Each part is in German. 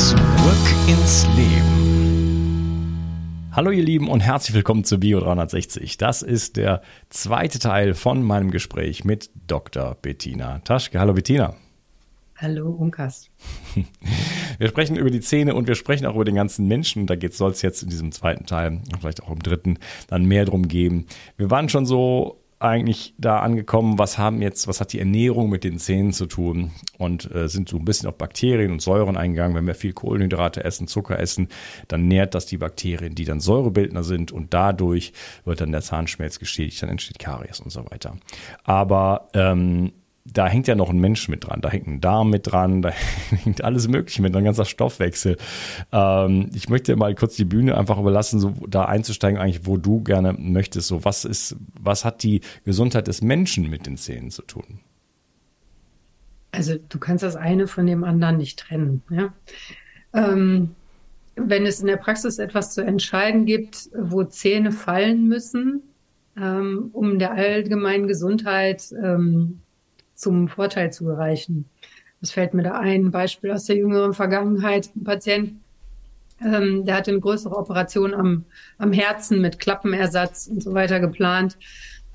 Zurück ins Leben. Hallo ihr Lieben und herzlich willkommen zu Bio 360. Das ist der zweite Teil von meinem Gespräch mit Dr. Bettina Taschke. Hallo Bettina. Hallo Unkas. Wir sprechen über die Zähne und wir sprechen auch über den ganzen Menschen. Da soll es jetzt in diesem zweiten Teil, vielleicht auch im dritten, dann mehr drum geben. Wir waren schon so eigentlich da angekommen, was haben jetzt, was hat die Ernährung mit den Zähnen zu tun und äh, sind so ein bisschen auf Bakterien und Säuren eingegangen. Wenn wir viel Kohlenhydrate essen, Zucker essen, dann nährt das die Bakterien, die dann Säurebildner sind und dadurch wird dann der Zahnschmelz geschädigt, dann entsteht Karies und so weiter. Aber ähm, da hängt ja noch ein Mensch mit dran, da hängt ein Darm mit dran, da hängt alles Mögliche mit, ein ganzer Stoffwechsel. Ähm, ich möchte mal kurz die Bühne einfach überlassen, so da einzusteigen, eigentlich, wo du gerne möchtest. So, was ist, was hat die Gesundheit des Menschen mit den Zähnen zu tun? Also du kannst das eine von dem anderen nicht trennen. Ja? Ähm, wenn es in der Praxis etwas zu entscheiden gibt, wo Zähne fallen müssen, ähm, um der allgemeinen Gesundheit ähm, zum Vorteil zu erreichen. Das fällt mir da ein. Beispiel aus der jüngeren Vergangenheit. Ein Patient, ähm, der hatte eine größere Operation am, am Herzen mit Klappenersatz und so weiter geplant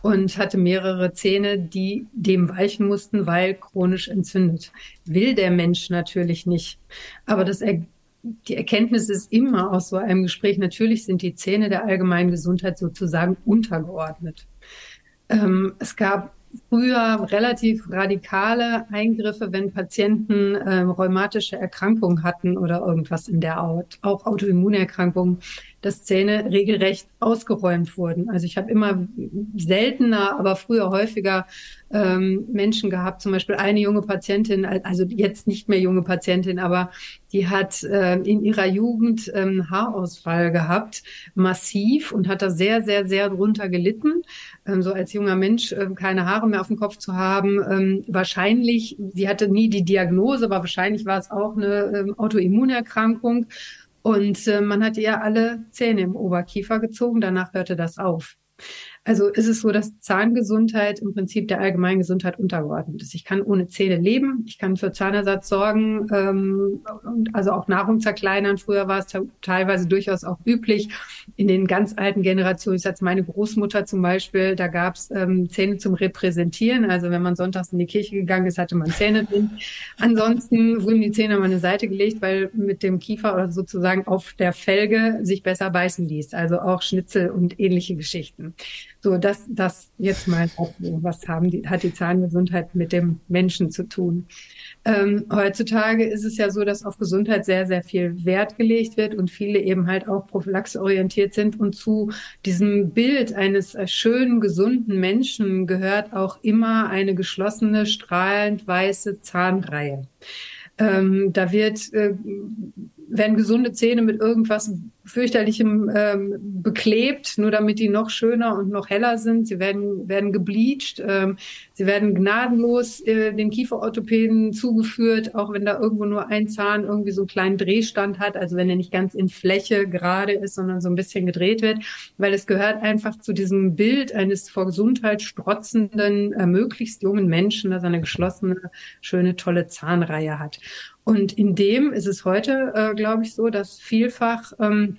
und hatte mehrere Zähne, die dem weichen mussten, weil chronisch entzündet. Will der Mensch natürlich nicht. Aber das er die Erkenntnis ist immer aus so einem Gespräch, natürlich sind die Zähne der allgemeinen Gesundheit sozusagen untergeordnet. Ähm, es gab früher relativ radikale Eingriffe, wenn Patienten ähm, rheumatische Erkrankungen hatten oder irgendwas in der Haut, auch Autoimmunerkrankungen, dass Zähne regelrecht ausgeräumt wurden. Also ich habe immer seltener, aber früher häufiger ähm, Menschen gehabt, zum Beispiel eine junge Patientin, also jetzt nicht mehr junge Patientin, aber die hat äh, in ihrer Jugend ähm, Haarausfall gehabt, massiv und hat da sehr, sehr, sehr drunter gelitten. Ähm, so als junger Mensch äh, keine Haare mehr auf dem Kopf zu haben. Ähm, wahrscheinlich, sie hatte nie die Diagnose, aber wahrscheinlich war es auch eine ähm, Autoimmunerkrankung. Und äh, man hat ihr alle Zähne im Oberkiefer gezogen, danach hörte das auf. Also ist es so, dass Zahngesundheit im Prinzip der allgemeinen Gesundheit untergeordnet ist. Ich kann ohne Zähne leben, ich kann für Zahnersatz sorgen ähm, also auch Nahrung zerkleinern. Früher war es teilweise durchaus auch üblich in den ganz alten Generationen. Ich sage meine Großmutter zum Beispiel, da gab es ähm, Zähne zum Repräsentieren. Also wenn man sonntags in die Kirche gegangen ist, hatte man Zähne drin. Ansonsten wurden die Zähne an eine Seite gelegt, weil mit dem Kiefer oder sozusagen auf der Felge sich besser beißen ließ. Also auch Schnitzel und ähnliche Geschichten. So, das, das jetzt mal, was haben die, hat die Zahngesundheit mit dem Menschen zu tun? Ähm, heutzutage ist es ja so, dass auf Gesundheit sehr, sehr viel Wert gelegt wird und viele eben halt auch prophylaxeorientiert sind. Und zu diesem Bild eines schönen, gesunden Menschen gehört auch immer eine geschlossene, strahlend weiße Zahnreihe. Ähm, da wird, äh, werden gesunde Zähne mit irgendwas fürchterlichem ähm, beklebt, nur damit die noch schöner und noch heller sind. Sie werden, werden gebleached, ähm, sie werden gnadenlos äh, den Kieferorthopäden zugeführt, auch wenn da irgendwo nur ein Zahn irgendwie so einen kleinen Drehstand hat, also wenn er nicht ganz in Fläche gerade ist, sondern so ein bisschen gedreht wird, weil es gehört einfach zu diesem Bild eines vor Gesundheit strotzenden, äh, möglichst jungen Menschen, dass er eine geschlossene, schöne, tolle Zahnreihe hat. Und in dem ist es heute, äh, glaube ich, so, dass vielfach ähm,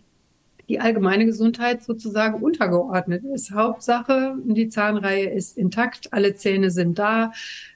die allgemeine Gesundheit sozusagen untergeordnet ist. Hauptsache, die Zahnreihe ist intakt, alle Zähne sind da.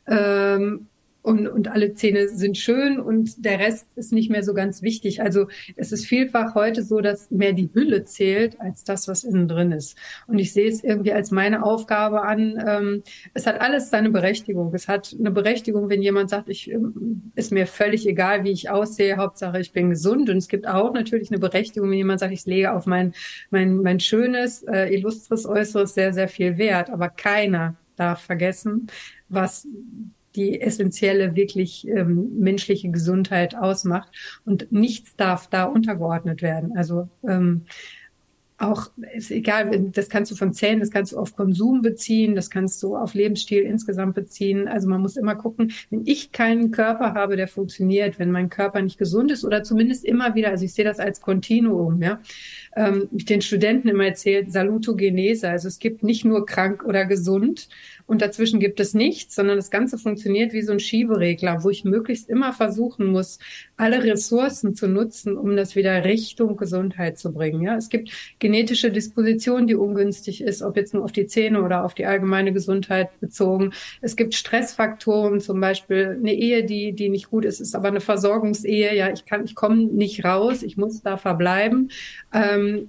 Ähm, und, und alle Zähne sind schön und der Rest ist nicht mehr so ganz wichtig. Also es ist vielfach heute so, dass mehr die Hülle zählt als das, was innen drin ist. Und ich sehe es irgendwie als meine Aufgabe an. Ähm, es hat alles seine Berechtigung. Es hat eine Berechtigung, wenn jemand sagt, ich ähm, ist mir völlig egal, wie ich aussehe, Hauptsache ich bin gesund. Und es gibt auch natürlich eine Berechtigung, wenn jemand sagt, ich lege auf mein mein mein schönes, äh, illustres Äußeres sehr sehr viel Wert. Aber keiner darf vergessen, was die essentielle, wirklich ähm, menschliche Gesundheit ausmacht. Und nichts darf da untergeordnet werden. Also ähm, auch, ist egal, das kannst du von Zähnen, das kannst du auf Konsum beziehen, das kannst du auf Lebensstil insgesamt beziehen. Also man muss immer gucken, wenn ich keinen Körper habe, der funktioniert, wenn mein Körper nicht gesund ist oder zumindest immer wieder, also ich sehe das als Kontinuum, ja, ähm, ich den Studenten immer erzählt, Salutogenese, also es gibt nicht nur krank oder gesund und dazwischen gibt es nichts, sondern das Ganze funktioniert wie so ein Schieberegler, wo ich möglichst immer versuchen muss, alle Ressourcen zu nutzen, um das wieder Richtung Gesundheit zu bringen. Ja, es gibt genetische Disposition, die ungünstig ist, ob jetzt nur auf die Zähne oder auf die allgemeine Gesundheit bezogen. Es gibt Stressfaktoren, zum Beispiel eine Ehe, die, die nicht gut ist, ist aber eine Versorgungsehe. Ja, ich kann, ich komme nicht raus, ich muss da verbleiben. Ähm,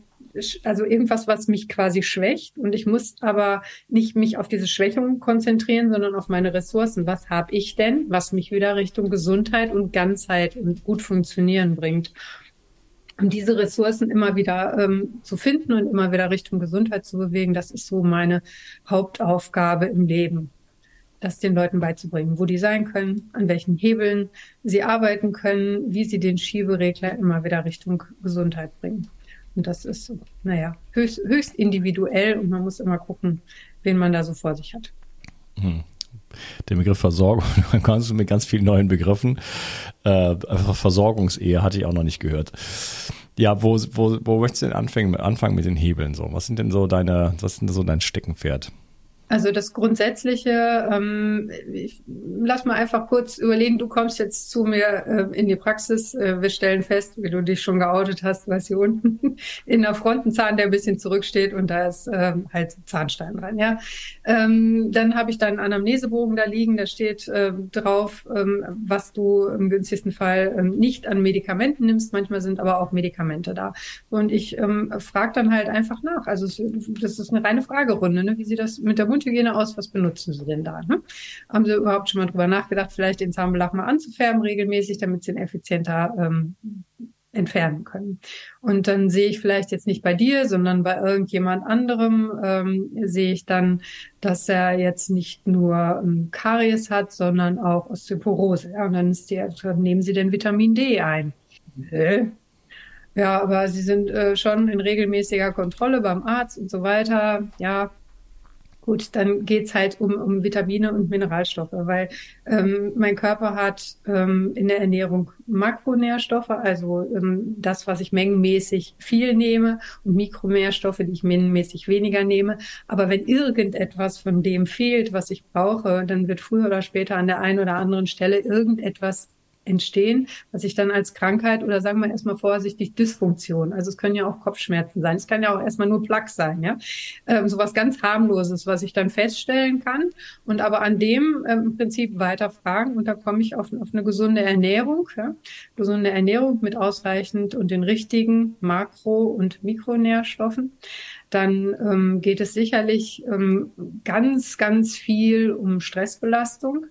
also irgendwas, was mich quasi schwächt. Und ich muss aber nicht mich auf diese Schwächung konzentrieren, sondern auf meine Ressourcen. Was habe ich denn, was mich wieder Richtung Gesundheit und Ganzheit und gut funktionieren bringt? Und diese Ressourcen immer wieder ähm, zu finden und immer wieder Richtung Gesundheit zu bewegen, das ist so meine Hauptaufgabe im Leben das den Leuten beizubringen, wo die sein können, an welchen Hebeln sie arbeiten können, wie sie den Schieberegler immer wieder Richtung Gesundheit bringen. Und das ist, naja, höchst, höchst individuell und man muss immer gucken, wen man da so vor sich hat. Hm. Der Begriff Versorgung, dann kannst du mit ganz vielen neuen Begriffen. Äh, Versorgungsehe hatte ich auch noch nicht gehört. Ja, wo, wo, wo möchtest du denn anfangen, anfangen mit den Hebeln so? Was sind denn so deine, was sind so dein Steckenpferd? Also das Grundsätzliche, ähm, ich, lass mal einfach kurz überlegen, du kommst jetzt zu mir äh, in die Praxis, äh, wir stellen fest, wie du dich schon geoutet hast, was hier unten in der Frontenzahn, der ein bisschen zurücksteht und da ist ähm, halt Zahnstein dran, ja. Ähm, dann habe ich deinen Anamnesebogen da liegen, da steht äh, drauf, ähm, was du im günstigsten Fall ähm, nicht an Medikamenten nimmst, manchmal sind aber auch Medikamente da. Und ich ähm, frage dann halt einfach nach. Also es, das ist eine reine Fragerunde, ne? wie sieht das mit der Mund Mundhygiene aus, was benutzen Sie denn da? Ne? Haben Sie überhaupt schon mal drüber nachgedacht, vielleicht den Zahnbelag mal anzufärben regelmäßig, damit Sie ihn effizienter ähm, entfernen können. Und dann sehe ich vielleicht jetzt nicht bei dir, sondern bei irgendjemand anderem, ähm, sehe ich dann, dass er jetzt nicht nur ähm, Karies hat, sondern auch Osteoporose. Ja, und dann ist die, nehmen Sie den Vitamin D ein. Ja, aber Sie sind äh, schon in regelmäßiger Kontrolle beim Arzt und so weiter. Ja, Gut, dann geht's halt um, um Vitamine und Mineralstoffe, weil ähm, mein Körper hat ähm, in der Ernährung Makronährstoffe, also ähm, das, was ich mengenmäßig viel nehme und Mikronährstoffe, die ich mengenmäßig weniger nehme. Aber wenn irgendetwas von dem fehlt, was ich brauche, dann wird früher oder später an der einen oder anderen Stelle irgendetwas entstehen, was ich dann als Krankheit oder sagen wir erstmal vorsichtig Dysfunktion, also es können ja auch Kopfschmerzen sein, es kann ja auch erstmal nur Plaque sein, ja, ähm, sowas ganz harmloses, was ich dann feststellen kann und aber an dem ähm, im Prinzip weiter fragen und da komme ich auf, auf eine gesunde Ernährung, ja? gesunde Ernährung mit ausreichend und den richtigen Makro- und Mikronährstoffen dann ähm, geht es sicherlich ähm, ganz, ganz viel um Stressbelastung.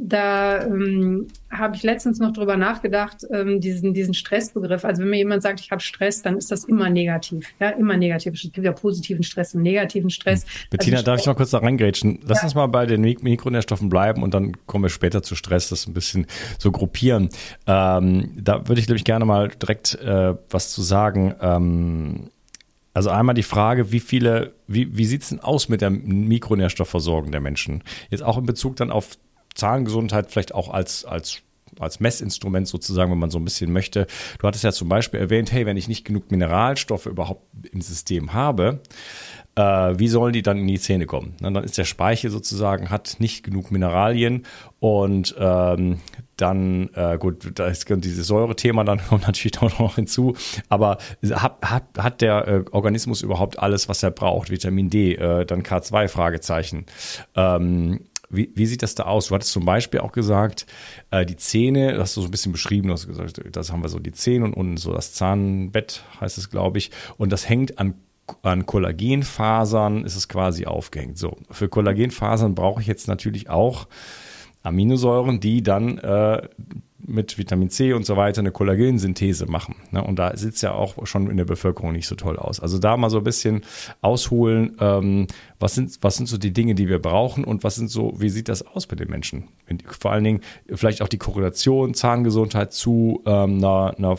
Da ähm, habe ich letztens noch drüber nachgedacht, ähm, diesen, diesen Stressbegriff. Also wenn mir jemand sagt, ich habe Stress, dann ist das immer negativ. Ja, immer negativ. Es gibt ja positiven Stress und negativen Stress. Bettina, also darf ich noch kurz da reingrätschen? Lass ja. uns mal bei den Mik Mikronährstoffen bleiben und dann kommen wir später zu Stress, das ein bisschen so gruppieren. Ähm, da würde ich, glaube ich, gerne mal direkt äh, was zu sagen. Ähm, also einmal die Frage, wie viele, wie, wie sieht es denn aus mit der Mikronährstoffversorgung der Menschen? Jetzt auch in Bezug dann auf Zahngesundheit vielleicht auch als, als als Messinstrument sozusagen, wenn man so ein bisschen möchte. Du hattest ja zum Beispiel erwähnt, hey, wenn ich nicht genug Mineralstoffe überhaupt im System habe, äh, wie sollen die dann in die Zähne kommen? Na, dann ist der Speichel sozusagen, hat nicht genug Mineralien und ähm, dann, äh, gut, da ist dieses Säure-Thema dann kommt natürlich auch noch hinzu, aber hat, hat, hat der äh, Organismus überhaupt alles, was er braucht? Vitamin D, äh, dann K2, Fragezeichen. Ähm, wie, wie sieht das da aus? Du hattest zum Beispiel auch gesagt, äh, die Zähne, das hast du so ein bisschen beschrieben, du hast gesagt, das haben wir so die Zähne und unten so das Zahnbett, heißt es, glaube ich. Und das hängt an an Kollagenfasern ist es quasi aufgehängt. So, für Kollagenfasern brauche ich jetzt natürlich auch Aminosäuren, die dann äh, mit Vitamin C und so weiter eine Kollagensynthese machen. Ne? Und da sieht es ja auch schon in der Bevölkerung nicht so toll aus. Also da mal so ein bisschen ausholen, ähm, was, sind, was sind so die Dinge, die wir brauchen und was sind so, wie sieht das aus bei den Menschen? Vor allen Dingen vielleicht auch die Korrelation Zahngesundheit zu ähm, einer, einer,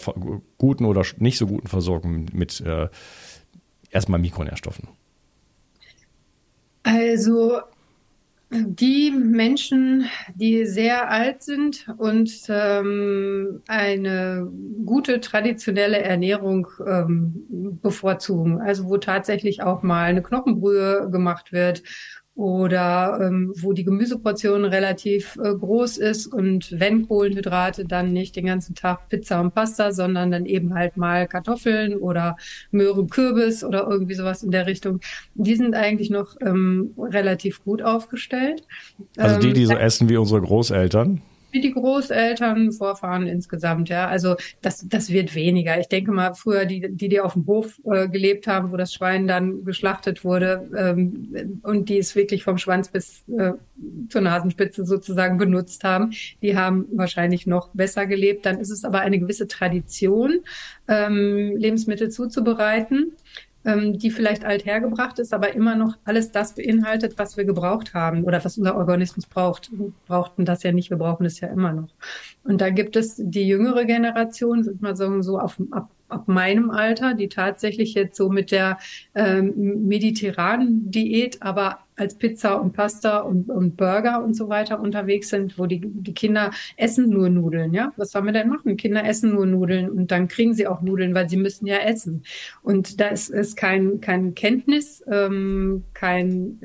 guten oder nicht so guten Versorgung mit äh, erstmal Mikronährstoffen. Also die Menschen, die sehr alt sind und ähm, eine gute traditionelle Ernährung ähm, bevorzugen, also wo tatsächlich auch mal eine Knochenbrühe gemacht wird oder ähm, wo die Gemüseportion relativ äh, groß ist und wenn Kohlenhydrate, dann nicht den ganzen Tag Pizza und Pasta, sondern dann eben halt mal Kartoffeln oder Möhre, Kürbis oder irgendwie sowas in der Richtung. Die sind eigentlich noch ähm, relativ gut aufgestellt. Also die, die so ähm, essen wie unsere Großeltern? Wie die Großeltern, Vorfahren insgesamt, ja. Also das, das wird weniger. Ich denke mal, früher die, die, die auf dem Hof äh, gelebt haben, wo das Schwein dann geschlachtet wurde ähm, und die es wirklich vom Schwanz bis äh, zur Nasenspitze sozusagen benutzt haben, die haben wahrscheinlich noch besser gelebt. Dann ist es aber eine gewisse Tradition, ähm, Lebensmittel zuzubereiten die vielleicht althergebracht ist, aber immer noch alles das beinhaltet, was wir gebraucht haben oder was unser Organismus braucht. Wir brauchten das ja nicht, wir brauchen es ja immer noch. Und da gibt es die jüngere Generation, sind mal so, so auf, ab, ab meinem Alter, die tatsächlich jetzt so mit der ähm, mediterranen Diät, aber als Pizza und Pasta und, und Burger und so weiter unterwegs sind, wo die, die Kinder essen nur Nudeln, ja? Was sollen wir denn machen? Kinder essen nur Nudeln und dann kriegen sie auch Nudeln, weil sie müssen ja essen. Und da ist, kein, kein Kenntnis, ähm, kein,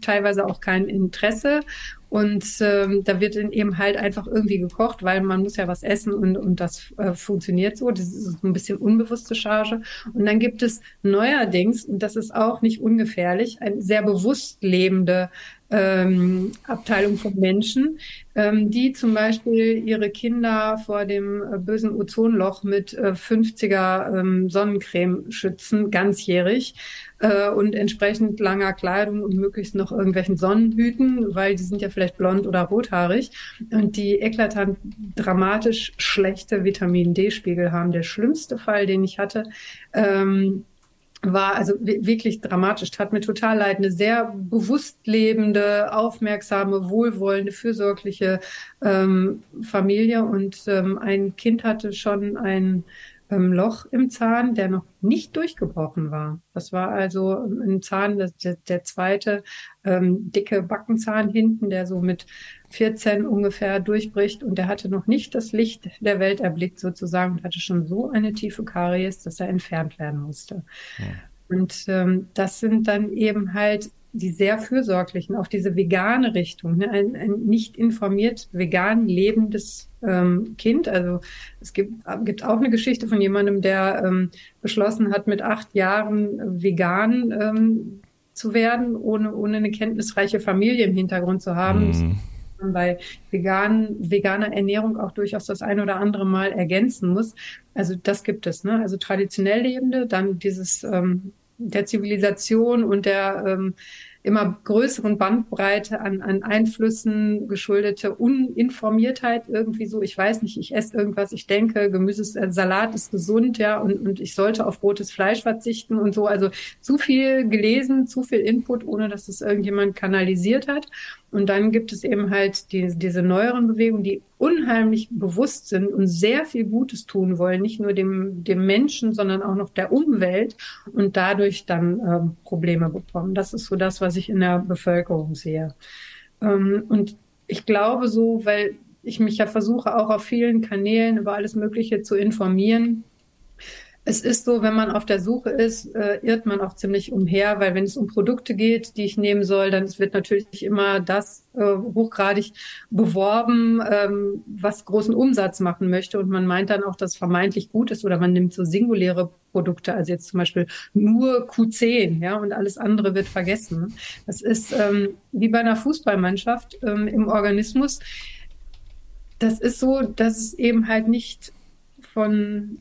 teilweise auch kein Interesse und ähm, da wird dann eben halt einfach irgendwie gekocht, weil man muss ja was essen und, und das äh, funktioniert so. Das ist ein bisschen unbewusste Charge. Und dann gibt es neuerdings, und das ist auch nicht ungefährlich, ein sehr bewusst lebende ähm, Abteilung von Menschen, ähm, die zum Beispiel ihre Kinder vor dem äh, bösen Ozonloch mit äh, 50er ähm, Sonnencreme schützen, ganzjährig äh, und entsprechend langer Kleidung und möglichst noch irgendwelchen Sonnenhüten, weil die sind ja vielleicht blond oder rothaarig und die eklatant dramatisch schlechte Vitamin D-Spiegel haben. Der schlimmste Fall, den ich hatte, ähm, war also wirklich dramatisch, tat mir total leid. Eine sehr bewusst lebende, aufmerksame, wohlwollende, fürsorgliche ähm, Familie und ähm, ein Kind hatte schon ein ähm, Loch im Zahn, der noch nicht durchgebrochen war. Das war also ein Zahn, der, der zweite ähm, dicke Backenzahn hinten, der so mit 14 ungefähr durchbricht und der hatte noch nicht das Licht der Welt erblickt sozusagen und hatte schon so eine tiefe Karies, dass er entfernt werden musste. Ja. Und ähm, das sind dann eben halt die sehr fürsorglichen, auch diese vegane Richtung, ne? ein, ein nicht informiert vegan lebendes ähm, Kind. Also es gibt, gibt auch eine Geschichte von jemandem, der ähm, beschlossen hat, mit acht Jahren vegan ähm, zu werden, ohne, ohne eine kenntnisreiche Familie im Hintergrund zu haben. Mhm bei vegan, veganer Ernährung auch durchaus das ein oder andere Mal ergänzen muss. Also das gibt es. Ne? Also traditionell Lebende, dann dieses ähm, der Zivilisation und der ähm, immer größeren Bandbreite an, an Einflüssen geschuldete Uninformiertheit irgendwie so. Ich weiß nicht, ich esse irgendwas, ich denke, Gemüse, äh, Salat ist gesund, ja, und, und ich sollte auf rotes Fleisch verzichten und so. Also zu viel gelesen, zu viel Input, ohne dass es irgendjemand kanalisiert hat. Und dann gibt es eben halt die, diese neueren Bewegungen, die unheimlich bewusst sind und sehr viel Gutes tun wollen, nicht nur dem, dem Menschen, sondern auch noch der Umwelt und dadurch dann ähm, Probleme bekommen. Das ist so das, was ich in der Bevölkerung sehe. Ähm, und ich glaube so, weil ich mich ja versuche, auch auf vielen Kanälen über alles Mögliche zu informieren, es ist so, wenn man auf der Suche ist, äh, irrt man auch ziemlich umher, weil wenn es um Produkte geht, die ich nehmen soll, dann wird natürlich immer das äh, hochgradig beworben, ähm, was großen Umsatz machen möchte. Und man meint dann auch, dass vermeintlich gut ist oder man nimmt so singuläre Produkte, also jetzt zum Beispiel nur Q10, ja, und alles andere wird vergessen. Das ist ähm, wie bei einer Fußballmannschaft ähm, im Organismus. Das ist so, dass es eben halt nicht von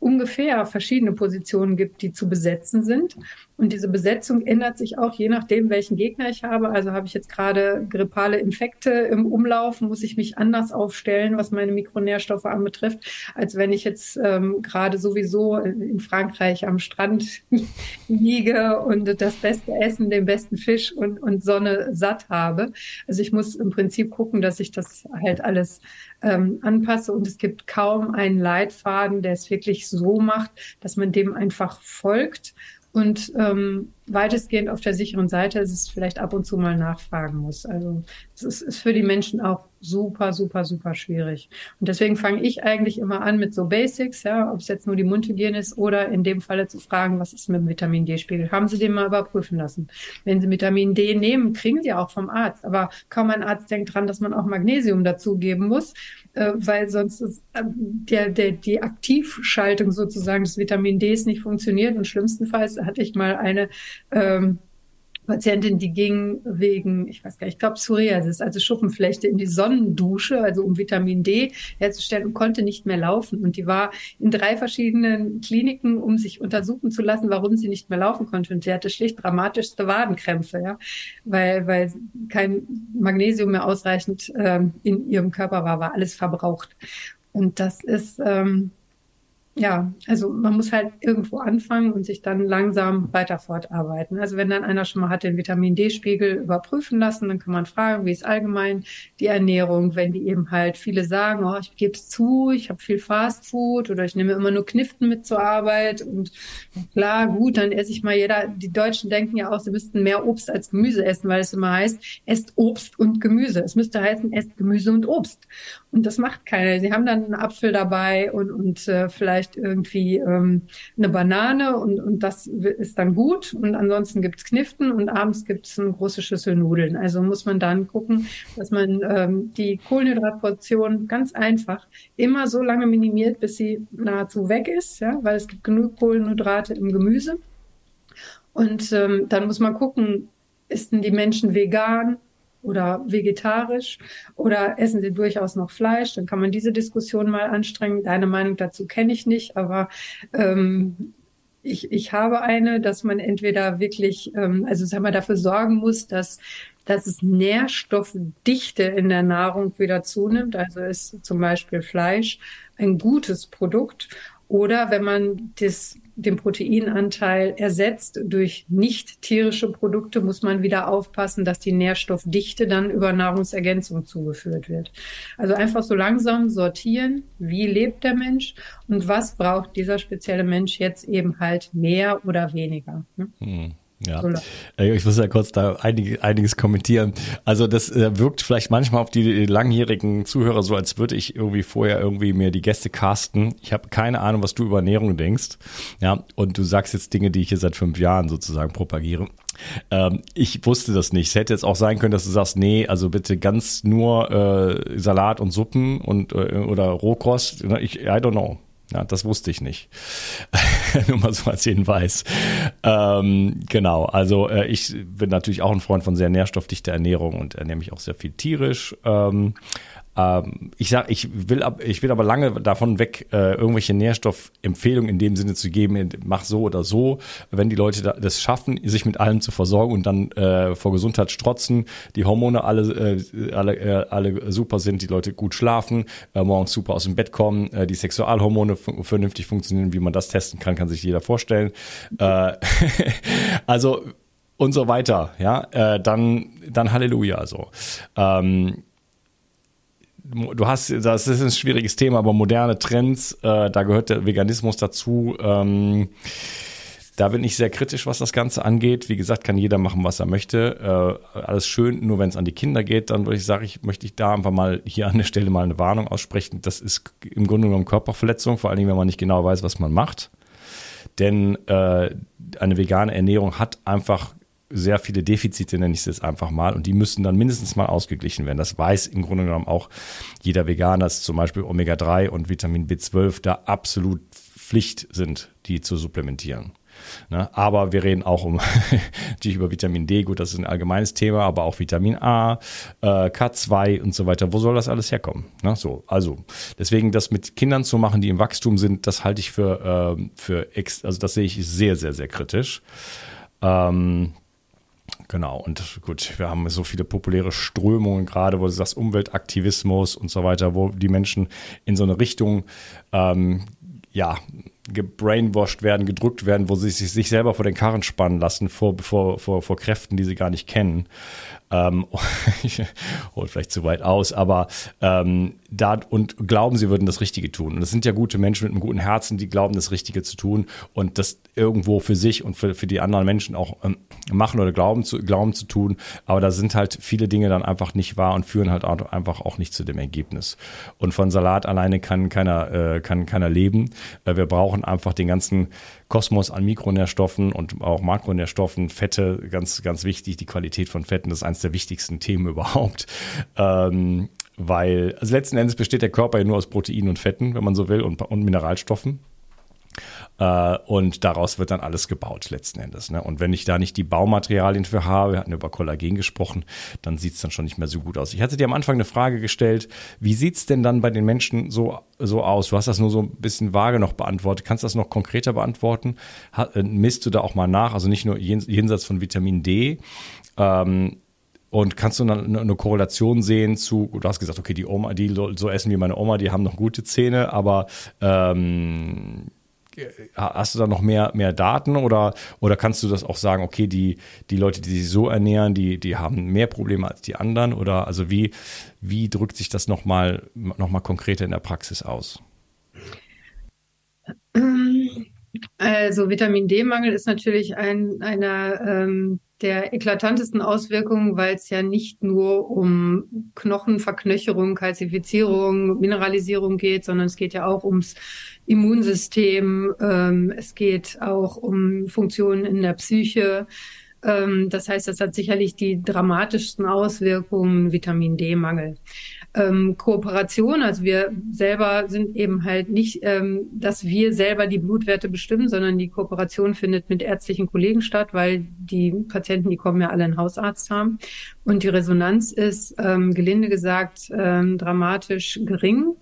ungefähr verschiedene Positionen gibt, die zu besetzen sind. Und diese Besetzung ändert sich auch je nachdem, welchen Gegner ich habe. Also habe ich jetzt gerade grippale Infekte im Umlauf, muss ich mich anders aufstellen, was meine Mikronährstoffe anbetrifft, als wenn ich jetzt ähm, gerade sowieso in Frankreich am Strand liege und das beste Essen, den besten Fisch und, und Sonne satt habe. Also ich muss im Prinzip gucken, dass ich das halt alles ähm, anpasse. Und es gibt kaum einen Leitfaden, der es wirklich so macht, dass man dem einfach folgt und ähm, weitestgehend auf der sicheren Seite ist es vielleicht ab und zu mal nachfragen muss. Also es ist, ist für die Menschen auch super, super, super schwierig. Und deswegen fange ich eigentlich immer an mit so Basics, ja, ob es jetzt nur die Mundhygiene ist oder in dem Falle zu fragen, was ist mit dem Vitamin D-Spiegel? Haben Sie den mal überprüfen lassen? Wenn Sie Vitamin D nehmen, kriegen Sie auch vom Arzt. Aber kaum ein Arzt denkt dran, dass man auch Magnesium dazugeben muss, äh, weil sonst ist, äh, der, der, die Aktivschaltung sozusagen des Vitamin Ds nicht funktioniert. Und schlimmstenfalls hatte ich mal eine ähm, Patientin, die ging wegen, ich weiß gar nicht, ich glaube Psoriasis, also Schuppenflechte in die Sonnendusche, also um Vitamin D herzustellen und konnte nicht mehr laufen. Und die war in drei verschiedenen Kliniken, um sich untersuchen zu lassen, warum sie nicht mehr laufen konnte. Und sie hatte schlicht dramatischste Wadenkrämpfe, ja, weil, weil kein Magnesium mehr ausreichend ähm, in ihrem Körper war, war alles verbraucht. Und das ist, ähm, ja, also man muss halt irgendwo anfangen und sich dann langsam weiter fortarbeiten. Also wenn dann einer schon mal hat den Vitamin D-Spiegel überprüfen lassen, dann kann man fragen, wie ist allgemein die Ernährung, wenn die eben halt viele sagen, oh, ich gebe es zu, ich habe viel Fastfood oder ich nehme immer nur Kniften mit zur Arbeit und klar, gut, dann esse ich mal jeder, die Deutschen denken ja auch, sie müssten mehr Obst als Gemüse essen, weil es immer heißt, esst Obst und Gemüse. Es müsste heißen, esst Gemüse und Obst. Und das macht keiner. Sie haben dann einen Apfel dabei und, und äh, vielleicht irgendwie ähm, eine Banane und, und das ist dann gut. Und ansonsten gibt's Kniften und abends gibt's eine große Schüssel Nudeln. Also muss man dann gucken, dass man ähm, die Kohlenhydratportion ganz einfach immer so lange minimiert, bis sie nahezu weg ist, ja, weil es gibt genug Kohlenhydrate im Gemüse. Und ähm, dann muss man gucken, ist denn die Menschen vegan? Oder vegetarisch oder essen sie durchaus noch Fleisch? Dann kann man diese Diskussion mal anstrengen. Deine Meinung dazu kenne ich nicht, aber ähm, ich, ich habe eine, dass man entweder wirklich, ähm, also sagen wir, dafür sorgen muss, dass dass es Nährstoffdichte in der Nahrung wieder zunimmt. Also ist zum Beispiel Fleisch ein gutes Produkt Oder wenn man das, den Proteinanteil ersetzt durch nicht tierische Produkte, muss man wieder aufpassen, dass die Nährstoffdichte dann über Nahrungsergänzung zugeführt wird. Also einfach so langsam sortieren, wie lebt der Mensch und was braucht dieser spezielle Mensch jetzt eben halt mehr oder weniger. Ne? Hm. Ja, äh, ich muss ja kurz da einige, einiges kommentieren. Also das äh, wirkt vielleicht manchmal auf die langjährigen Zuhörer so, als würde ich irgendwie vorher irgendwie mir die Gäste casten. Ich habe keine Ahnung, was du über Ernährung denkst. Ja, und du sagst jetzt Dinge, die ich hier seit fünf Jahren sozusagen propagiere. Ähm, ich wusste das nicht. Es hätte jetzt auch sein können, dass du sagst, nee, also bitte ganz nur äh, Salat und Suppen und äh, oder Rohkost. Ich, I don't know. Ja, das wusste ich nicht. Nur mal so als Hinweis. Ähm, genau, also äh, ich bin natürlich auch ein Freund von sehr nährstoffdichter Ernährung und ernähre mich auch sehr viel tierisch. Ähm, ähm, ich sag, ich will, ab, ich bin aber lange davon weg, äh, irgendwelche Nährstoffempfehlungen in dem Sinne zu geben, mach so oder so. Wenn die Leute das schaffen, sich mit allem zu versorgen und dann äh, vor Gesundheit strotzen, die Hormone alle, äh, alle, äh, alle super sind, die Leute gut schlafen, äh, morgens super aus dem Bett kommen, äh, die Sexualhormone vernünftig funktionieren, wie man das testen kann, kann sich jeder vorstellen. Äh, also und so weiter, ja, äh, dann, dann Halleluja, also. Ähm, du hast, das ist ein schwieriges Thema, aber moderne Trends, äh, da gehört der Veganismus dazu. Ähm, da bin ich sehr kritisch, was das Ganze angeht. Wie gesagt, kann jeder machen, was er möchte. Äh, alles schön, nur wenn es an die Kinder geht, dann würde ich sagen, ich möchte ich da einfach mal hier an der Stelle mal eine Warnung aussprechen. Das ist im Grunde genommen Körperverletzung, vor allen Dingen, wenn man nicht genau weiß, was man macht. Denn äh, eine vegane Ernährung hat einfach sehr viele Defizite, nenne ich es jetzt einfach mal, und die müssen dann mindestens mal ausgeglichen werden. Das weiß im Grunde genommen auch jeder Veganer, dass zum Beispiel Omega-3 und Vitamin B12 da absolut Pflicht sind, die zu supplementieren. Ne? Aber wir reden auch um natürlich über Vitamin D, gut, das ist ein allgemeines Thema, aber auch Vitamin A, äh, K2 und so weiter. Wo soll das alles herkommen? Ne? So, also deswegen das mit Kindern zu machen, die im Wachstum sind, das halte ich für, äh, für ex also das sehe ich sehr, sehr, sehr kritisch. Ähm, Genau, und gut, wir haben so viele populäre Strömungen gerade, wo du sagst, Umweltaktivismus und so weiter, wo die Menschen in so eine Richtung, ähm, ja, gebrainwashed werden, gedrückt werden, wo sie sich, sich selber vor den Karren spannen lassen, vor, vor, vor, vor Kräften, die sie gar nicht kennen. Ähm, ich hole vielleicht zu weit aus, aber ähm, da und glauben, sie würden das Richtige tun. Und das sind ja gute Menschen mit einem guten Herzen, die glauben, das Richtige zu tun und das irgendwo für sich und für, für die anderen Menschen auch ähm, machen oder glauben zu, glauben zu tun. Aber da sind halt viele Dinge dann einfach nicht wahr und führen halt auch einfach auch nicht zu dem Ergebnis. Und von Salat alleine kann keiner, äh, kann keiner leben. Äh, wir brauchen einfach den ganzen Kosmos an Mikronährstoffen und auch Makronährstoffen, Fette, ganz, ganz wichtig. Die Qualität von Fetten ist eines der wichtigsten Themen überhaupt. Ähm, weil, also letzten Endes besteht der Körper ja nur aus Proteinen und Fetten, wenn man so will, und, und Mineralstoffen. Äh, und daraus wird dann alles gebaut letzten Endes. Ne? Und wenn ich da nicht die Baumaterialien für habe, wir hatten über Kollagen gesprochen, dann sieht es dann schon nicht mehr so gut aus. Ich hatte dir am Anfang eine Frage gestellt, wie sieht es denn dann bei den Menschen so, so aus? Du hast das nur so ein bisschen vage noch beantwortet. Kannst du das noch konkreter beantworten? Äh, misst du da auch mal nach? Also nicht nur jenseits von Vitamin D. Ähm, und kannst du dann eine Korrelation sehen zu, du hast gesagt, okay, die Oma, die so essen wie meine Oma, die haben noch gute Zähne, aber ähm, hast du da noch mehr, mehr Daten oder, oder kannst du das auch sagen, okay, die, die Leute, die sich so ernähren, die, die haben mehr Probleme als die anderen? Oder also wie, wie drückt sich das nochmal noch mal konkreter in der Praxis aus? Also Vitamin D-Mangel ist natürlich ein, einer ähm, der eklatantesten Auswirkungen, weil es ja nicht nur um Knochenverknöcherung, Kalzifizierung, Mineralisierung geht, sondern es geht ja auch ums Immunsystem, ähm, es geht auch um Funktionen in der Psyche. Ähm, das heißt, das hat sicherlich die dramatischsten Auswirkungen Vitamin D-Mangel. Ähm, Kooperation, also wir selber sind eben halt nicht, ähm, dass wir selber die Blutwerte bestimmen, sondern die Kooperation findet mit ärztlichen Kollegen statt, weil die Patienten, die kommen ja alle einen Hausarzt haben. Und die Resonanz ist, ähm, gelinde gesagt, ähm, dramatisch gering.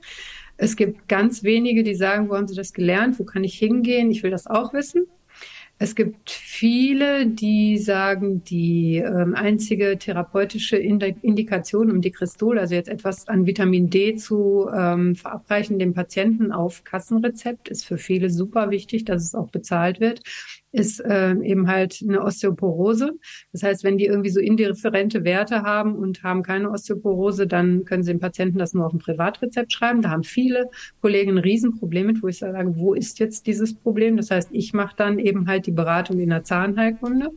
Es gibt ganz wenige, die sagen, wo haben Sie das gelernt? Wo kann ich hingehen? Ich will das auch wissen. Es gibt viele, die sagen, die ähm, einzige therapeutische Indikation, um die Kristol, also jetzt etwas an Vitamin D zu ähm, verabreichen, dem Patienten auf Kassenrezept, ist für viele super wichtig, dass es auch bezahlt wird ist äh, eben halt eine Osteoporose. Das heißt, wenn die irgendwie so indifferente Werte haben und haben keine Osteoporose, dann können sie dem Patienten das nur auf ein Privatrezept schreiben. Da haben viele Kollegen ein Riesenproblem mit, wo ich sage, wo ist jetzt dieses Problem? Das heißt, ich mache dann eben halt die Beratung in der Zahnheilkunde.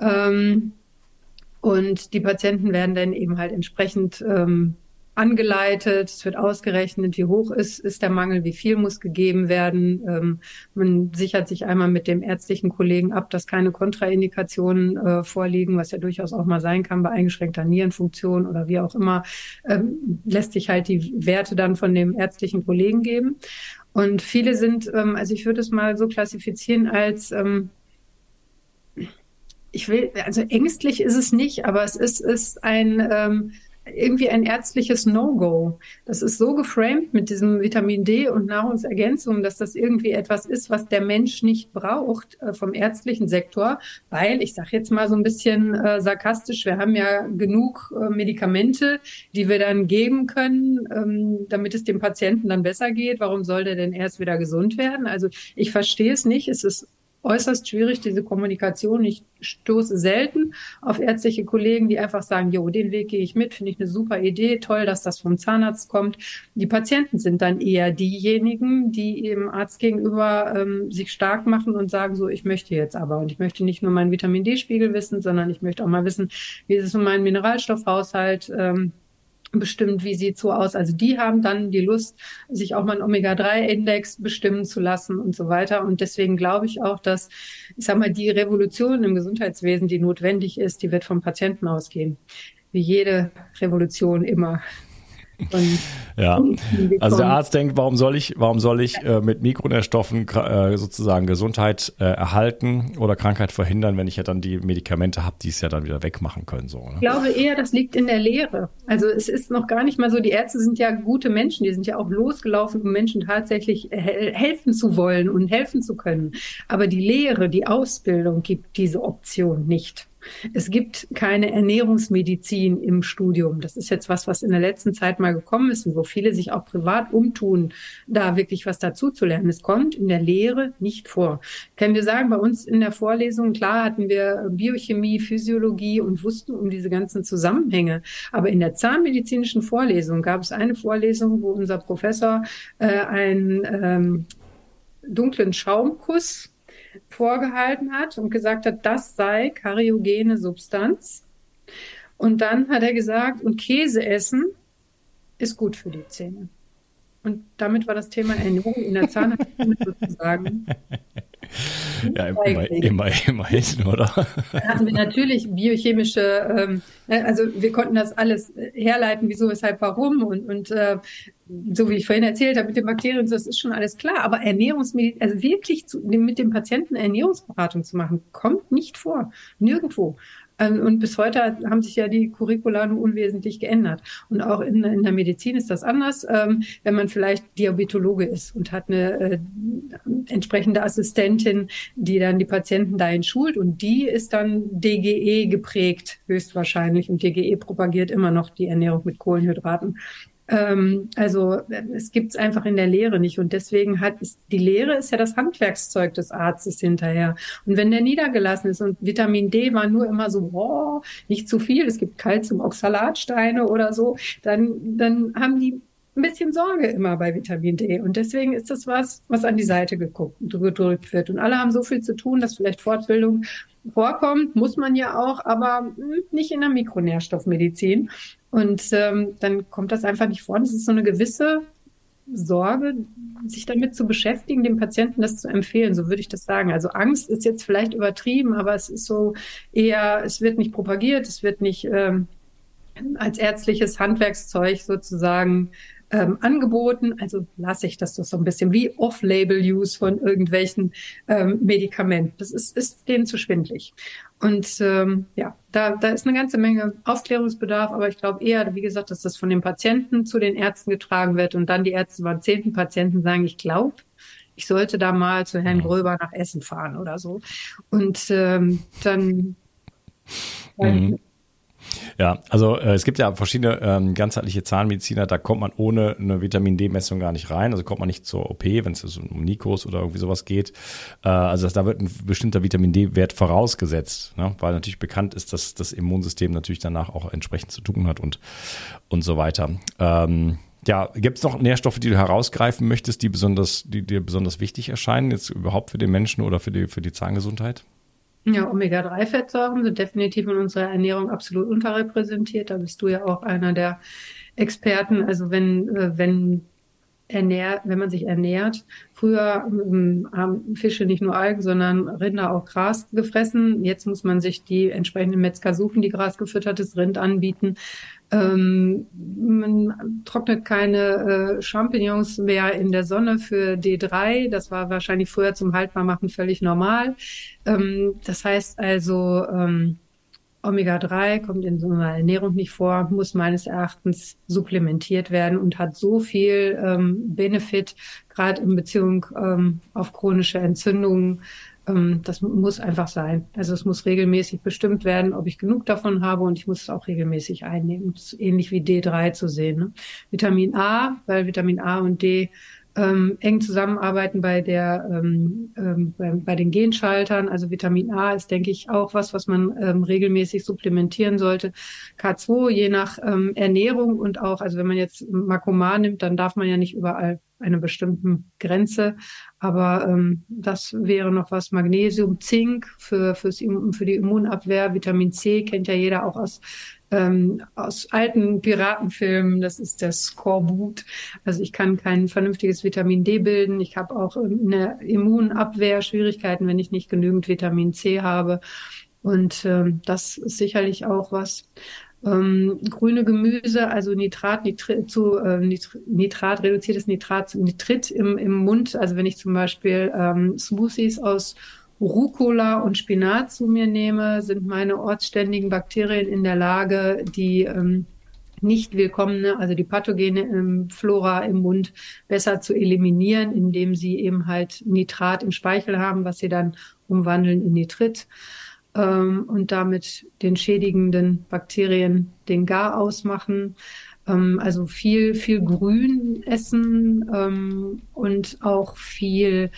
Ähm, und die Patienten werden dann eben halt entsprechend ähm, angeleitet, es wird ausgerechnet, wie hoch ist, ist der Mangel, wie viel muss gegeben werden. Ähm, man sichert sich einmal mit dem ärztlichen Kollegen ab, dass keine Kontraindikationen äh, vorliegen, was ja durchaus auch mal sein kann bei eingeschränkter Nierenfunktion oder wie auch immer, ähm, lässt sich halt die Werte dann von dem ärztlichen Kollegen geben. Und viele sind, ähm, also ich würde es mal so klassifizieren als ähm, ich will, also ängstlich ist es nicht, aber es ist, ist ein ähm, irgendwie ein ärztliches No-Go. Das ist so geframed mit diesem Vitamin D und Nahrungsergänzungen, dass das irgendwie etwas ist, was der Mensch nicht braucht äh, vom ärztlichen Sektor, weil ich sage jetzt mal so ein bisschen äh, sarkastisch, wir haben ja genug äh, Medikamente, die wir dann geben können, ähm, damit es dem Patienten dann besser geht. Warum soll der denn erst wieder gesund werden? Also ich verstehe es nicht. Es ist äußerst schwierig, diese Kommunikation. Ich stoße selten auf ärztliche Kollegen, die einfach sagen, jo, den Weg gehe ich mit, finde ich eine super Idee, toll, dass das vom Zahnarzt kommt. Die Patienten sind dann eher diejenigen, die dem Arzt gegenüber ähm, sich stark machen und sagen, so, ich möchte jetzt aber und ich möchte nicht nur meinen Vitamin D-Spiegel wissen, sondern ich möchte auch mal wissen, wie ist es um meinen Mineralstoffhaushalt, ähm, bestimmt, wie sieht so aus. Also die haben dann die Lust, sich auch mal einen Omega-3-Index bestimmen zu lassen und so weiter. Und deswegen glaube ich auch, dass, ich sag mal, die Revolution im Gesundheitswesen, die notwendig ist, die wird vom Patienten ausgehen. Wie jede Revolution immer. Und ja, also der Arzt denkt, warum soll ich, warum soll ich äh, mit Mikronährstoffen äh, sozusagen Gesundheit äh, erhalten oder Krankheit verhindern, wenn ich ja dann die Medikamente habe, die es ja dann wieder wegmachen können. So, ne? Ich glaube eher, das liegt in der Lehre. Also es ist noch gar nicht mal so, die Ärzte sind ja gute Menschen, die sind ja auch losgelaufen, um Menschen tatsächlich he helfen zu wollen und helfen zu können. Aber die Lehre, die Ausbildung gibt diese Option nicht. Es gibt keine Ernährungsmedizin im Studium. Das ist jetzt was, was in der letzten Zeit mal gekommen ist und wo viele sich auch privat umtun, da wirklich was dazu zu lernen. Es kommt in der Lehre nicht vor. Können wir sagen, bei uns in der Vorlesung, klar hatten wir Biochemie, Physiologie und wussten um diese ganzen Zusammenhänge. Aber in der zahnmedizinischen Vorlesung gab es eine Vorlesung, wo unser Professor äh, einen ähm, dunklen Schaumkuss vorgehalten hat und gesagt hat, das sei kariogene Substanz. Und dann hat er gesagt, und Käse essen ist gut für die Zähne. Und damit war das Thema Ernährung in der Zahnheilkunde sozusagen ja, immer, immer, immerhin, oder? Dann hatten wir natürlich biochemische, ähm, ne, also wir konnten das alles herleiten, wieso, weshalb, warum und, und äh, so wie ich vorhin erzählt habe mit den Bakterien, das ist schon alles klar. Aber Ernährungsmedizin, also wirklich zu, mit dem Patienten Ernährungsberatung zu machen, kommt nicht vor. Nirgendwo. Ähm, und bis heute haben sich ja die Curricula nur unwesentlich geändert. Und auch in, in der Medizin ist das anders, ähm, wenn man vielleicht Diabetologe ist und hat eine äh, entsprechende Assistentin, die dann die Patienten dahin schult. Und die ist dann DGE geprägt, höchstwahrscheinlich. Und DGE propagiert immer noch die Ernährung mit Kohlenhydraten. Ähm, also es gibt es einfach in der Lehre nicht. Und deswegen hat es, die Lehre ist ja das Handwerkszeug des Arztes hinterher. Und wenn der niedergelassen ist und Vitamin D war nur immer so, boah, nicht zu viel, es gibt Kalzium, Oxalatsteine oder so, dann, dann haben die ein bisschen Sorge immer bei Vitamin D. Und deswegen ist das was, was an die Seite geguckt, gedrückt wird. Und alle haben so viel zu tun, dass vielleicht Fortbildung vorkommt, muss man ja auch, aber hm, nicht in der Mikronährstoffmedizin. Und ähm, dann kommt das einfach nicht vor. Das ist so eine gewisse Sorge, sich damit zu beschäftigen, dem Patienten das zu empfehlen. So würde ich das sagen. Also Angst ist jetzt vielleicht übertrieben, aber es ist so eher, es wird nicht propagiert, es wird nicht ähm, als ärztliches Handwerkszeug sozusagen ähm, angeboten. Also lasse ich das doch so ein bisschen wie Off-Label-Use von irgendwelchen ähm, Medikamenten. Das ist, ist denen zu schwindlig. Und ähm, ja, da, da ist eine ganze Menge Aufklärungsbedarf, aber ich glaube eher, wie gesagt, dass das von den Patienten zu den Ärzten getragen wird und dann die Ärzte beim zehnten Patienten sagen, ich glaube, ich sollte da mal zu Herrn Gröber nach Essen fahren oder so. Und ähm, dann, mhm. Ja, also äh, es gibt ja verschiedene ähm, ganzheitliche Zahnmediziner, da kommt man ohne eine Vitamin D-Messung gar nicht rein. Also kommt man nicht zur OP, wenn es um Nikos oder irgendwie sowas geht. Äh, also da wird ein bestimmter Vitamin D-Wert vorausgesetzt, ne? weil natürlich bekannt ist, dass das Immunsystem natürlich danach auch entsprechend zu tun hat und, und so weiter. Ähm, ja, gibt es noch Nährstoffe, die du herausgreifen möchtest, die besonders, die dir besonders wichtig erscheinen, jetzt überhaupt für den Menschen oder für die, für die Zahngesundheit? Ja, Omega-3-Fettsäuren sind definitiv in unserer Ernährung absolut unterrepräsentiert. Da bist du ja auch einer der Experten. Also wenn, äh, wenn ernährt, wenn man sich ernährt. Früher ähm, haben Fische nicht nur Algen, sondern Rinder auch Gras gefressen. Jetzt muss man sich die entsprechenden Metzger suchen, die grasgefüttertes Rind anbieten. Ähm, man trocknet keine äh, Champignons mehr in der Sonne für D3. Das war wahrscheinlich früher zum Haltbarmachen völlig normal. Ähm, das heißt also, ähm, Omega-3 kommt in so einer Ernährung nicht vor, muss meines Erachtens supplementiert werden und hat so viel ähm, Benefit, gerade in Beziehung ähm, auf chronische Entzündungen, das muss einfach sein. Also es muss regelmäßig bestimmt werden, ob ich genug davon habe und ich muss es auch regelmäßig einnehmen. Ähnlich wie D3 zu sehen. Ne? Vitamin A, weil Vitamin A und D ähm, eng zusammenarbeiten bei der ähm, ähm, bei, bei, den Genschaltern. Also Vitamin A ist, denke ich, auch was, was man ähm, regelmäßig supplementieren sollte. K2 je nach ähm, Ernährung und auch, also wenn man jetzt Makoman nimmt, dann darf man ja nicht überall eine bestimmte Grenze. Aber ähm, das wäre noch was. Magnesium, Zink für, fürs, für die Immunabwehr, Vitamin C kennt ja jeder auch aus ähm, aus alten Piratenfilmen, das ist der Skorbut. Also ich kann kein vernünftiges Vitamin D bilden. Ich habe auch eine Immunabwehr Schwierigkeiten, wenn ich nicht genügend Vitamin C habe. Und ähm, das ist sicherlich auch was. Ähm, grüne Gemüse, also Nitrat, Nitrit, zu äh, Nitrat, reduziertes Nitrat zu Nitrit im, im Mund. Also wenn ich zum Beispiel ähm, Smoothies aus Rucola und Spinat zu mir nehme, sind meine ortsständigen Bakterien in der Lage, die ähm, nicht willkommene, also die pathogene ähm, Flora im Mund besser zu eliminieren, indem sie eben halt Nitrat im Speichel haben, was sie dann umwandeln in Nitrit ähm, und damit den schädigenden Bakterien den Gar ausmachen. Ähm, also viel, viel Grün essen ähm, und auch viel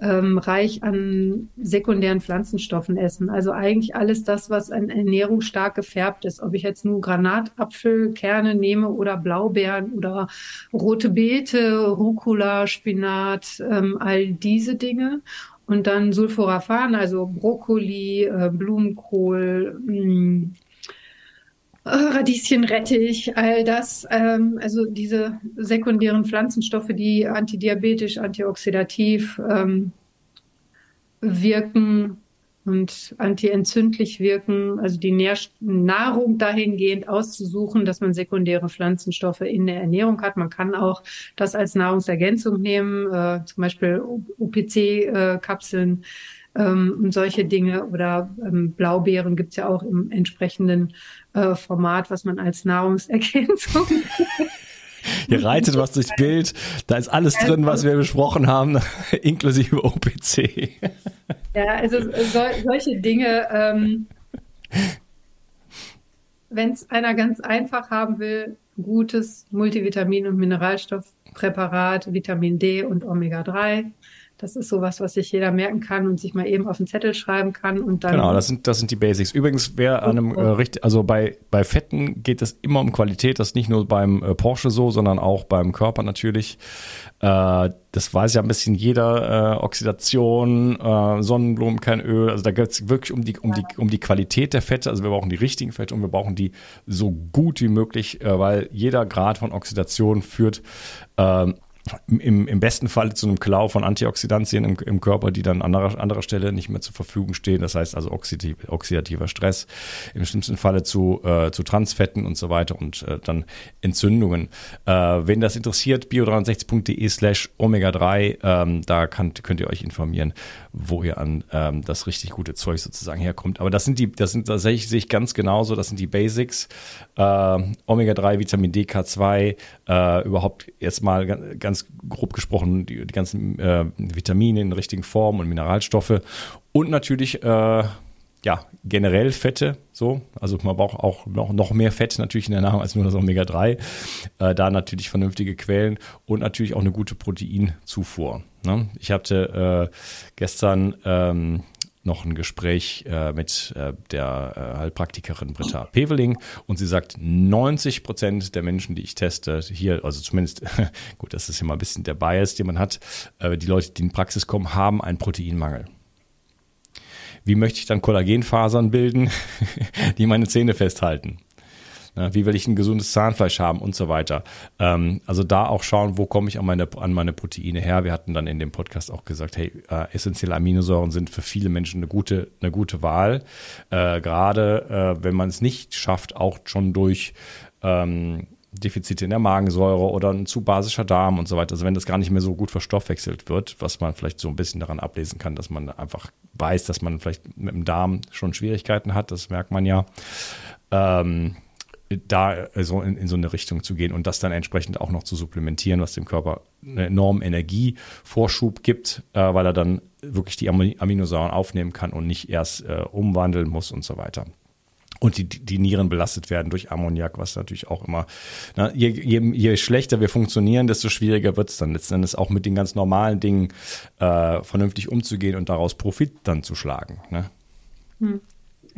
ähm, reich an sekundären Pflanzenstoffen essen. Also eigentlich alles das, was an Ernährung stark gefärbt ist. Ob ich jetzt nur Granatapfelkerne nehme oder Blaubeeren oder rote Beete, Rucola, Spinat, ähm, all diese Dinge. Und dann Sulforaphan, also Brokkoli, äh, Blumenkohl, mh, hm, Radieschenrettich, all das, ähm, also diese sekundären Pflanzenstoffe, die antidiabetisch, antioxidativ ähm, wirken und antientzündlich wirken, also die Nähr Nahrung dahingehend auszusuchen, dass man sekundäre Pflanzenstoffe in der Ernährung hat. Man kann auch das als Nahrungsergänzung nehmen, äh, zum Beispiel OPC-Kapseln. Äh, ähm, und solche Dinge oder ähm, Blaubeeren gibt's ja auch im entsprechenden äh, Format, was man als Nahrungsergänzung. Ihr reitet was durchs Bild. Da ist alles drin, was wir besprochen haben, inklusive OPC. Ja, also so, solche Dinge. Ähm, Wenn es einer ganz einfach haben will, gutes Multivitamin- und Mineralstoffpräparat, Vitamin D und Omega-3 das ist sowas, was sich jeder merken kann und sich mal eben auf den Zettel schreiben kann und dann. Genau, das sind, das sind die Basics. Übrigens, wer an einem äh, richtig, also bei, bei Fetten geht es immer um Qualität. Das ist nicht nur beim äh, Porsche so, sondern auch beim Körper natürlich. Äh, das weiß ja ein bisschen jeder. Äh, Oxidation, äh, Sonnenblumen, kein Öl. Also da geht es wirklich um die, um, die, um die Qualität der Fette. Also wir brauchen die richtigen Fette und wir brauchen die so gut wie möglich, äh, weil jeder Grad von Oxidation führt ähm, im, im besten Fall zu einem Klau von Antioxidantien im, im Körper, die dann an anderer, anderer Stelle nicht mehr zur Verfügung stehen. Das heißt also oxidativ, oxidativer Stress, im schlimmsten Falle zu, äh, zu Transfetten und so weiter und äh, dann Entzündungen. Äh, wenn das interessiert, bio360.de slash omega-3, ähm, da kann, könnt ihr euch informieren, wo ihr an ähm, das richtig gute Zeug sozusagen herkommt. Aber das sind die, das sind, das sehe ich, sehe ich ganz genauso, das sind die Basics. Äh, Omega-3, Vitamin D, K2, äh, überhaupt jetzt mal ganz ganz grob gesprochen die, die ganzen äh, Vitamine in richtigen Formen und Mineralstoffe und natürlich äh, ja, generell Fette, so. Also man braucht auch noch, noch mehr Fett natürlich in der Nahrung als nur das Omega-3. Äh, da natürlich vernünftige Quellen und natürlich auch eine gute Proteinzufuhr. Ne? Ich hatte äh, gestern ähm, noch ein Gespräch äh, mit äh, der äh, Heilpraktikerin Britta Peveling und sie sagt, 90 Prozent der Menschen, die ich teste, hier, also zumindest, gut, das ist immer ein bisschen der Bias, den man hat, äh, die Leute, die in Praxis kommen, haben einen Proteinmangel. Wie möchte ich dann Kollagenfasern bilden, die meine Zähne festhalten? Wie will ich ein gesundes Zahnfleisch haben und so weiter. Ähm, also da auch schauen, wo komme ich an meine, an meine Proteine her. Wir hatten dann in dem Podcast auch gesagt, hey, äh, essentielle Aminosäuren sind für viele Menschen eine gute, eine gute Wahl. Äh, gerade äh, wenn man es nicht schafft, auch schon durch ähm, Defizite in der Magensäure oder ein zu basischer Darm und so weiter. Also wenn das gar nicht mehr so gut verstoffwechselt wird, was man vielleicht so ein bisschen daran ablesen kann, dass man einfach weiß, dass man vielleicht mit dem Darm schon Schwierigkeiten hat, das merkt man ja. Ähm, da so in, in, so eine Richtung zu gehen und das dann entsprechend auch noch zu supplementieren, was dem Körper einen enormen Energievorschub gibt, äh, weil er dann wirklich die Aminosäuren aufnehmen kann und nicht erst äh, umwandeln muss und so weiter und die, die Nieren belastet werden durch Ammoniak, was natürlich auch immer, na, je, je, je schlechter wir funktionieren, desto schwieriger wird es dann letzten Endes auch mit den ganz normalen Dingen äh, vernünftig umzugehen und daraus Profit dann zu schlagen. Ne? Hm.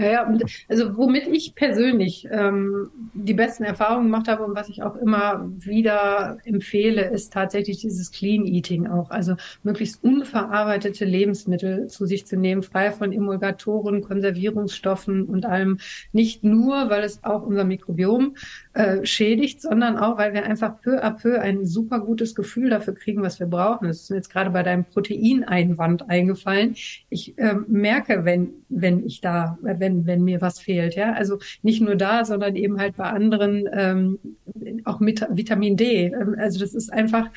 Ja, ja, also womit ich persönlich ähm, die besten Erfahrungen gemacht habe und was ich auch immer wieder empfehle, ist tatsächlich dieses Clean Eating auch. Also möglichst unverarbeitete Lebensmittel zu sich zu nehmen, frei von Emulgatoren, Konservierungsstoffen und allem. Nicht nur, weil es auch unser Mikrobiom äh, schädigt, sondern auch, weil wir einfach peu à peu ein super gutes Gefühl dafür kriegen, was wir brauchen. Das ist mir jetzt gerade bei deinem Proteineinwand eingefallen. Ich äh, merke, wenn, wenn ich da, wenn wenn, wenn mir was fehlt. Ja, also nicht nur da, sondern eben halt bei anderen ähm, auch mit Vitamin D. Ähm, also das ist einfach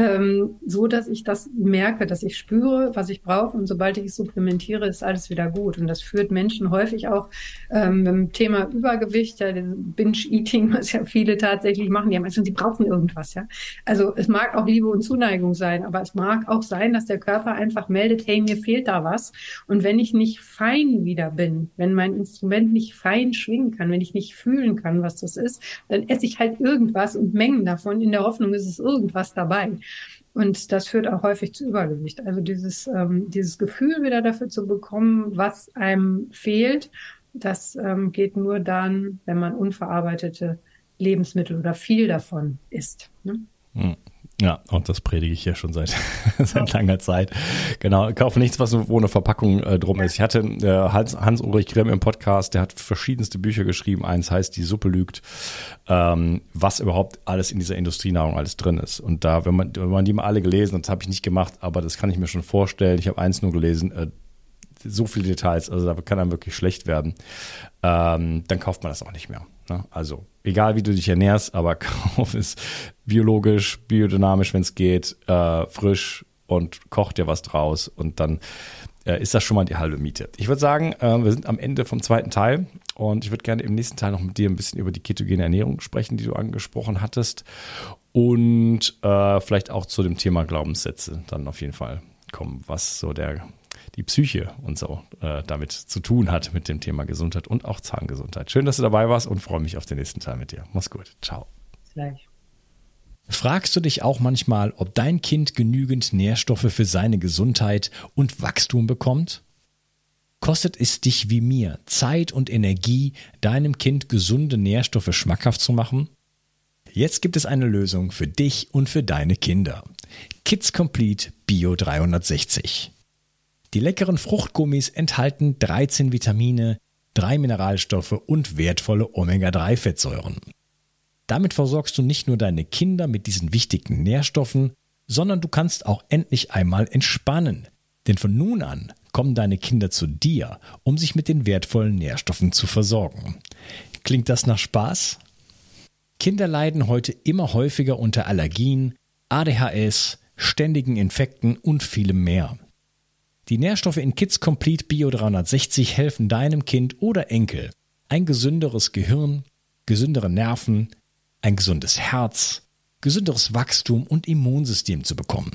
ähm, so, dass ich das merke, dass ich spüre, was ich brauche und sobald ich es supplementiere, ist alles wieder gut. Und das führt Menschen häufig auch ähm, im Thema Übergewicht, ja, Binge-Eating, was ja viele tatsächlich machen, die haben also, sie brauchen irgendwas, ja. Also es mag auch Liebe und Zuneigung sein, aber es mag auch sein, dass der Körper einfach meldet, hey, mir fehlt da was. Und wenn ich nicht fein wieder bin, wenn mein Instrument nicht fein schwingen kann, wenn ich nicht fühlen kann, was das ist, dann esse ich halt irgendwas und Mengen davon in der Hoffnung, ist es irgendwas dabei. Und das führt auch häufig zu Übergewicht. Also dieses, ähm, dieses Gefühl wieder dafür zu bekommen, was einem fehlt, das ähm, geht nur dann, wenn man unverarbeitete Lebensmittel oder viel davon isst. Ne? Hm. Ja, und das predige ich ja schon seit, seit langer Zeit. Genau, kaufe nichts, was wo eine Verpackung äh, drum ist. Ich hatte äh, Hans, Hans-Ulrich Grimm im Podcast, der hat verschiedenste Bücher geschrieben. Eins heißt Die Suppe lügt, ähm, was überhaupt alles in dieser Industrienahrung alles drin ist. Und da, wenn man, wenn man die mal alle gelesen, das habe ich nicht gemacht, aber das kann ich mir schon vorstellen. Ich habe eins nur gelesen, äh, so viele Details, also da kann einem wirklich schlecht werden. Ähm, dann kauft man das auch nicht mehr. Ne? Also egal wie du dich ernährst, aber kauf es biologisch, biodynamisch, wenn es geht, äh, frisch und koch dir was draus und dann äh, ist das schon mal die halbe Miete. Ich würde sagen, äh, wir sind am Ende vom zweiten Teil und ich würde gerne im nächsten Teil noch mit dir ein bisschen über die ketogene Ernährung sprechen, die du angesprochen hattest und äh, vielleicht auch zu dem Thema Glaubenssätze dann auf jeden Fall kommen, was so der die Psyche und so äh, damit zu tun hat mit dem Thema Gesundheit und auch Zahngesundheit. Schön, dass du dabei warst und freue mich auf den nächsten Teil mit dir. Mach's gut. Ciao. Gleich. Fragst du dich auch manchmal, ob dein Kind genügend Nährstoffe für seine Gesundheit und Wachstum bekommt? Kostet es dich wie mir Zeit und Energie, deinem Kind gesunde Nährstoffe schmackhaft zu machen? Jetzt gibt es eine Lösung für dich und für deine Kinder. Kids Complete Bio 360. Die leckeren Fruchtgummis enthalten 13 Vitamine, 3 Mineralstoffe und wertvolle Omega-3-Fettsäuren. Damit versorgst du nicht nur deine Kinder mit diesen wichtigen Nährstoffen, sondern du kannst auch endlich einmal entspannen. Denn von nun an kommen deine Kinder zu dir, um sich mit den wertvollen Nährstoffen zu versorgen. Klingt das nach Spaß? Kinder leiden heute immer häufiger unter Allergien, ADHS, ständigen Infekten und vielem mehr. Die Nährstoffe in Kids Complete Bio 360 helfen deinem Kind oder Enkel, ein gesünderes Gehirn, gesündere Nerven, ein gesundes Herz, gesünderes Wachstum und Immunsystem zu bekommen.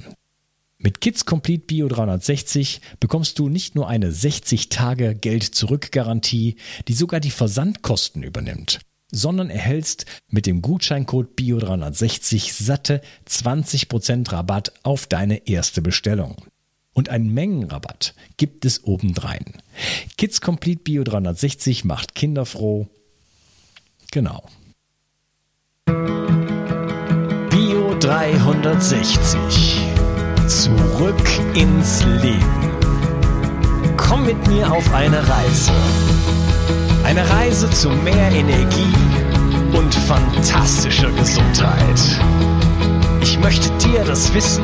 Mit Kids Complete Bio 360 bekommst du nicht nur eine 60 Tage Geld-Zurück-Garantie, die sogar die Versandkosten übernimmt, sondern erhältst mit dem Gutscheincode Bio 360 satte 20% Rabatt auf deine erste Bestellung. Und einen Mengenrabatt gibt es obendrein. Kids Complete Bio 360 macht Kinder froh. Genau. Bio 360 Zurück ins Leben. Komm mit mir auf eine Reise. Eine Reise zu mehr Energie und fantastischer Gesundheit. Ich möchte dir das Wissen